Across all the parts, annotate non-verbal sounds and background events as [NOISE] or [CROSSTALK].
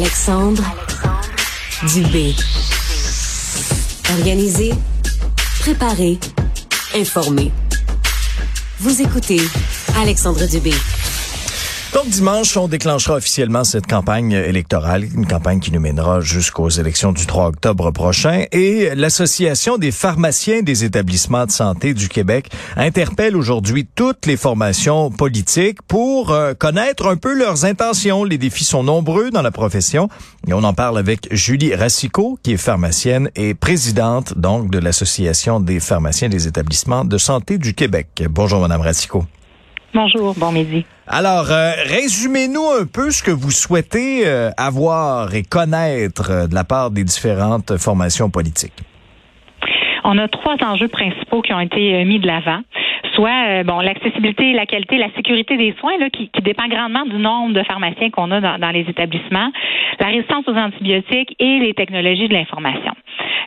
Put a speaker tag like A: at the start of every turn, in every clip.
A: Alexandre Dubé. Organisé, préparé, informé. Vous écoutez Alexandre Dubé.
B: Donc dimanche, on déclenchera officiellement cette campagne électorale, une campagne qui nous mènera jusqu'aux élections du 3 octobre prochain. Et l'Association des pharmaciens des établissements de santé du Québec interpelle aujourd'hui toutes les formations politiques pour euh, connaître un peu leurs intentions. Les défis sont nombreux dans la profession. Et on en parle avec Julie Racicot, qui est pharmacienne et présidente donc de l'Association des pharmaciens des établissements de santé du Québec. Bonjour, Madame Racicot.
C: Bonjour, bon midi.
B: Alors, euh, résumez-nous un peu ce que vous souhaitez euh, avoir et connaître euh, de la part des différentes formations politiques.
C: On a trois enjeux principaux qui ont été mis de l'avant soit bon l'accessibilité, la qualité, la sécurité des soins là, qui, qui dépend grandement du nombre de pharmaciens qu'on a dans, dans, les établissements, la résistance aux antibiotiques et les technologies de l'information.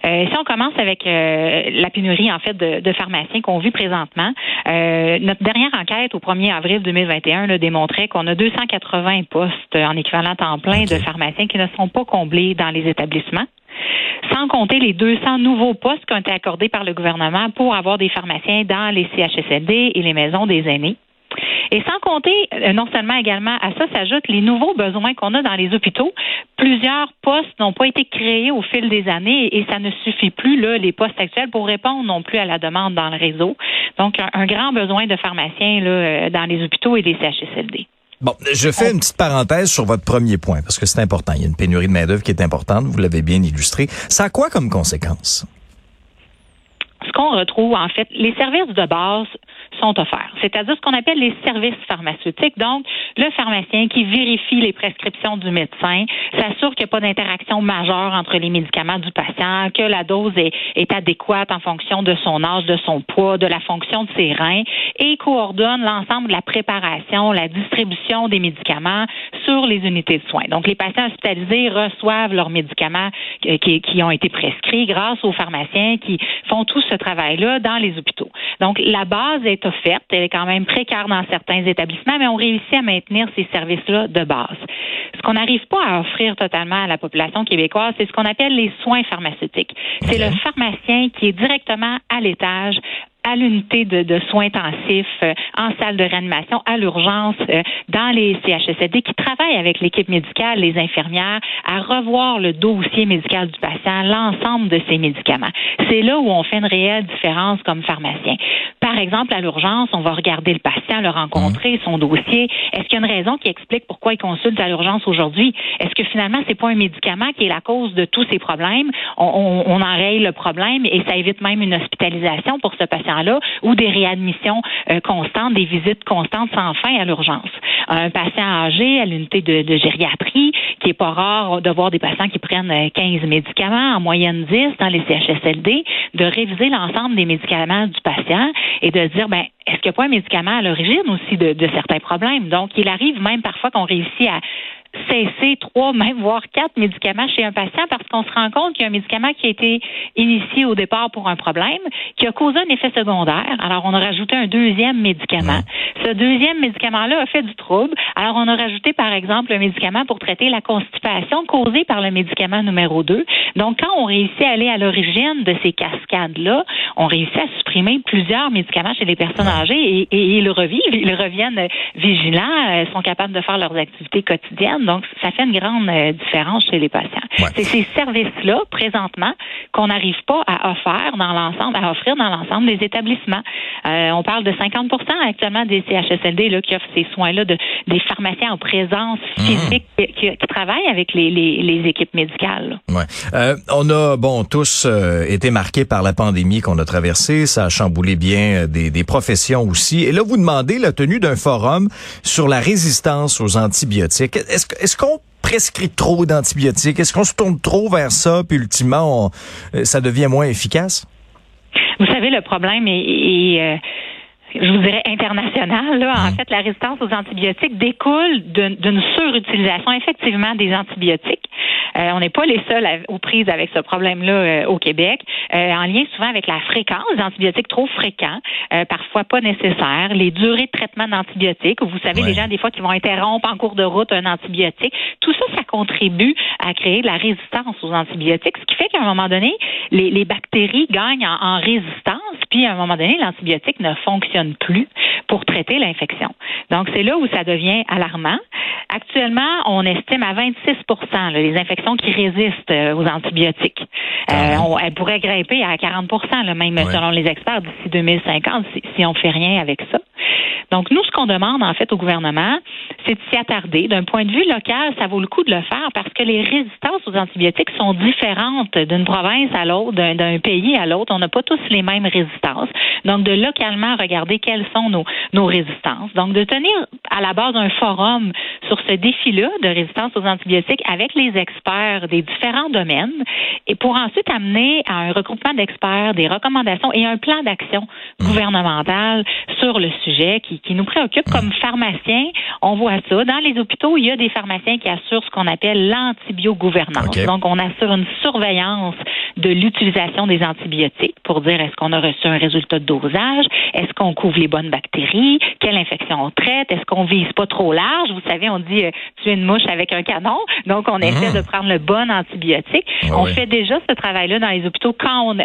C: Euh, si on commence avec euh, la pénurie en fait de, de pharmaciens qu'on vit présentement, euh, notre dernière enquête au 1er avril 2021 là, démontrait qu'on a 280 postes en équivalent temps plein de pharmaciens qui ne sont pas comblés dans les établissements sans compter les 200 nouveaux postes qui ont été accordés par le gouvernement pour avoir des pharmaciens dans les CHSLD et les maisons des aînés. Et sans compter, euh, non seulement également à ça s'ajoutent les nouveaux besoins qu'on a dans les hôpitaux. Plusieurs postes n'ont pas été créés au fil des années et ça ne suffit plus, les postes actuels, pour répondre non plus à la demande dans le réseau. Donc, un, grand besoin de pharmaciens euh, dans les hôpitaux et les CHSLD.
B: Bon, je fais une petite parenthèse sur votre premier point parce que c'est important. Il y a une pénurie de main-d'œuvre qui est importante. Vous l'avez bien illustré. Ça a quoi comme conséquence?
C: Ce qu'on retrouve, en fait, les services de base sont offerts, c'est-à-dire ce qu'on appelle les services pharmaceutiques. Donc, le pharmacien qui vérifie les prescriptions du médecin, s'assure qu'il n'y a pas d'interaction majeure entre les médicaments du patient, que la dose est, adéquate en fonction de son âge, de son poids, de la fonction de ses reins et coordonne l'ensemble de la préparation, la distribution des médicaments sur les unités de soins. Donc, les patients hospitalisés reçoivent leurs médicaments qui, qui ont été prescrits grâce aux pharmaciens qui font tout ce travail-là dans les hôpitaux. Donc, la base est offerte. Elle est quand même précaire dans certains établissements, mais on réussit à maintenir ces services-là de base. Ce qu'on n'arrive pas à offrir totalement à la population québécoise, c'est ce qu'on appelle les soins pharmaceutiques. C'est le pharmacien qui est directement à l'étage à l'unité de, de, soins intensifs, euh, en salle de réanimation, à l'urgence, euh, dans les CHSLD, qui travaillent avec l'équipe médicale, les infirmières, à revoir le dossier médical du patient, l'ensemble de ses médicaments. C'est là où on fait une réelle différence comme pharmacien. Par exemple, à l'urgence, on va regarder le patient, le rencontrer, son dossier. Est-ce qu'il y a une raison qui explique pourquoi il consulte à l'urgence aujourd'hui? Est-ce que finalement, c'est pas un médicament qui est la cause de tous ces problèmes? On, on, on enraye le problème et ça évite même une hospitalisation pour ce patient ou des réadmissions euh, constantes, des visites constantes sans fin à l'urgence. Un patient âgé à l'unité de, gériatrie, qui est pas rare de voir des patients qui prennent 15 euh, médicaments, en moyenne 10 dans les CHSLD, de réviser l'ensemble des médicaments du patient et de dire, ben, est-ce qu'il n'y a pas un médicament à l'origine aussi de, de certains problèmes? Donc, il arrive même parfois qu'on réussit à cesser trois, même voire quatre médicaments chez un patient parce qu'on se rend compte qu'il y a un médicament qui a été initié au départ pour un problème, qui a causé un effet secondaire. Alors, on a rajouté un deuxième médicament. Ce deuxième médicament-là a fait du trouble. Alors, on a rajouté, par exemple, un médicament pour traiter la constipation causée par le médicament numéro 2. Donc, quand on réussit à aller à l'origine de ces cascades-là, on réussit à supprimer plusieurs médicaments chez les personnes âgées et, et ils revivent, ils reviennent vigilants, euh, sont capables de faire leurs activités quotidiennes. Donc, ça fait une grande euh, différence chez les patients. C'est ces services-là, présentement, qu'on n'arrive pas à offrir dans l'ensemble, à offrir dans l'ensemble des établissements. Euh, on parle de 50% actuellement des CHSLD là, qui offrent ces soins-là, de, des pharmaciens en présence mhm. physique qui, travaillent avec les, les, équipes médicales.
B: Ouais. Euh, on a, bon, tous été marqués par la pandémie qu'on a traversée. Ça a chamboulé bien des, des professions aussi. Et là, vous demandez la tenue d'un forum sur la résistance aux antibiotiques. Est-ce est-ce qu'on prescrit trop d'antibiotiques? Est-ce qu'on se tourne trop vers ça, puis ultimement, euh, ça devient moins efficace?
C: Vous savez, le problème est, euh, je vous dirais international. Là. En mmh. fait, la résistance aux antibiotiques découle d'une surutilisation effectivement des antibiotiques. Euh, on n'est pas les seuls aux prises avec ce problème-là euh, au Québec, euh, en lien souvent avec la fréquence des antibiotiques trop fréquents, parfois pas nécessaires, les durées de traitement d'antibiotiques. Vous savez, les gens des fois qui vont interrompre en cours de route un antibiotique. Tout ça, ça contribue à créer de la résistance aux antibiotiques, ce qui fait qu'à un moment donné, les, les bactéries gagnent en, en résistance, puis à un moment donné, l'antibiotique ne fonctionne plus pour traiter l'infection. Donc, c'est là où ça devient alarmant. Actuellement, on estime à 26% les infections qui résistent euh, aux antibiotiques. Euh, on, elles pourraient grimper à 40 même selon les experts d'ici 2050 si, si on fait rien avec ça. Donc, nous, ce qu'on demande, en fait, au gouvernement, c'est de s'y attarder. D'un point de vue local, ça vaut le coup de le faire parce que les résistances aux antibiotiques sont différentes d'une province à l'autre, d'un pays à l'autre. On n'a pas tous les mêmes résistances. Donc, de localement regarder quelles sont nos, nos résistances. Donc, de tenir à la base un forum sur ce défi-là de résistance aux antibiotiques avec les experts des différents domaines et pour ensuite amener à un regroupement d'experts, des recommandations et un plan d'action gouvernemental sur le sujet qui, qui nous préoccupe comme pharmaciens. On voit ça. Dans les hôpitaux, il y a des pharmaciens qui assurent ce qu'on appelle l'antibiogouvernance. Donc, on assure une surveillance de l'utilisation des antibiotiques pour dire est-ce qu'on a reçu un résultat de dosage, est-ce qu'on couvre les bonnes bactéries, quelle infection on traite, est-ce qu'on vise pas trop large? Vous savez, on dit euh, tuer une mouche avec un canon, donc on essaie mmh. de prendre le bon antibiotique. on fait déjà ce travail-là dans les hôpitaux quand on,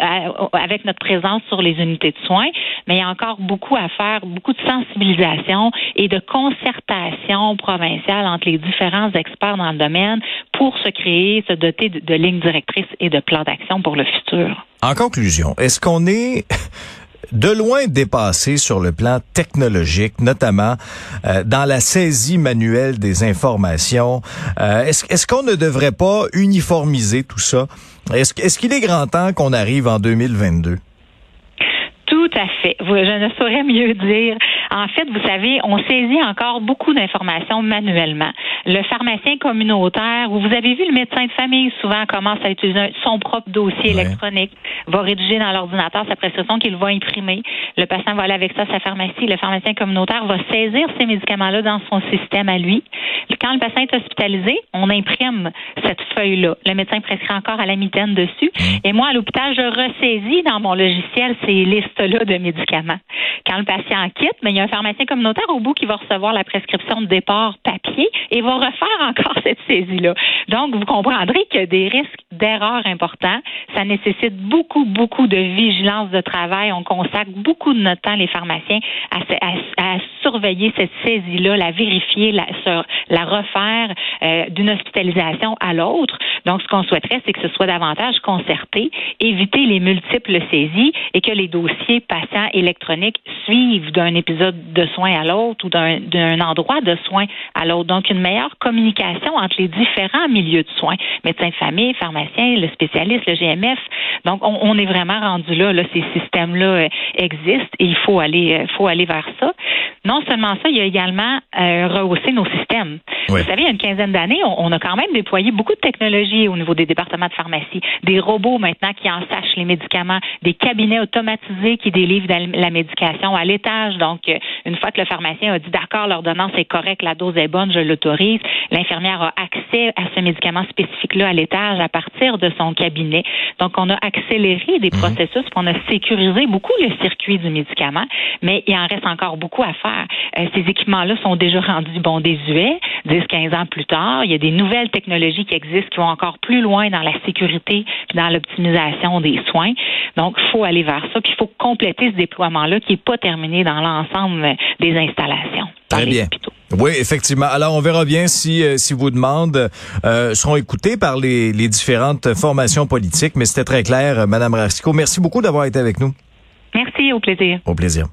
C: avec notre présence sur les unités de soins, mais il y a encore beaucoup à faire, beaucoup de sensibilisation et de concertation provinciale entre les différents experts dans le domaine pour se créer, se doter de, de lignes directrices et de plans d'action pour le futur.
B: En conclusion, est-ce qu'on est de loin dépassé sur le plan technologique, notamment euh, dans la saisie manuelle des informations? Euh, est-ce, est-ce qu'on ne devrait pas uniformiser tout ça? Est-ce, est-ce qu'il est grand temps qu'on arrive en 2022?
C: Tout à fait. Je ne saurais mieux dire. En fait, vous savez, on saisit encore beaucoup d'informations manuellement. Le pharmacien communautaire, vous avez vu le médecin de famille souvent commence à utiliser son propre dossier électronique, va rédiger dans l'ordinateur sa prescription qu'il va imprimer. Le patient va aller avec ça à sa pharmacie. Le pharmacien communautaire va saisir ces médicaments-là dans son système à lui. Quand le patient est hospitalisé, on imprime cette feuille-là. Le médecin prescrit encore à la mitaine dessus. Et moi, à l'hôpital, je ressaisis dans mon logiciel ces listes-là de médicaments. Quand le patient quitte, mais il y a un pharmacien communautaire au bout qui va recevoir la prescription de départ papier et va refaire encore [LAUGHS] cette saisie-là. Donc, vous comprendrez qu'il y a des risques d'erreurs importants. Ça nécessite beaucoup, beaucoup de vigilance de travail. On consacre beaucoup de notre temps, les pharmaciens, à, surveiller cette saisie-là, la vérifier, la, la refaire euh, d'une hospitalisation à l'autre. Donc, ce qu'on souhaiterait, c'est que ce soit davantage concerté, éviter les multiples saisies et que les dossiers patients électroniques suivent d'un épisode de soins à l'autre ou d'un endroit de soins à l'autre. Donc, une meilleure communication entre les différents milieux de soins, médecins de famille, pharmaciens, le spécialiste, le GMF. Donc, on, est vraiment rendu là. là ces systèmes-là euh, existent et il faut aller, euh, faut aller vers ça. Non seulement ça, il y a également euh, rehausser nos systèmes. Vous savez, il y a une quinzaine d'années, on, a quand même déployé beaucoup de technologies au niveau des départements de pharmacie. Des robots maintenant qui en sachent les médicaments, des cabinets automatisés qui délivrent la médication à l'étage. Donc, euh, une fois que le pharmacien a dit d'accord, l'ordonnance est correcte, la dose est bonne, je l'autorise, l'infirmière a accès à ce médicament spécifique-là à l'étage à partir de son cabinet. Donc, on a accéléré des mhm. processus, on a sécurisé beaucoup le circuit du médicament, mais il en reste encore beaucoup à faire. Euh, ces équipements-là sont déjà rendus bon désuets. 10-15 ans plus tard, il y a des nouvelles technologies qui existent qui vont encore plus loin dans la sécurité et dans l'optimisation des soins. Donc, il faut aller vers ça, puis il faut compléter ce déploiement-là qui n'est pas terminé dans l'ensemble des installations.
B: Très bien. Oui, effectivement. Alors, on verra bien si, euh, si vos demandes euh, seront écoutées par les, les différentes formations politiques, mais c'était très clair, Madame Racicot. Merci beaucoup d'avoir été avec nous.
C: Merci, au plaisir.
B: Au plaisir.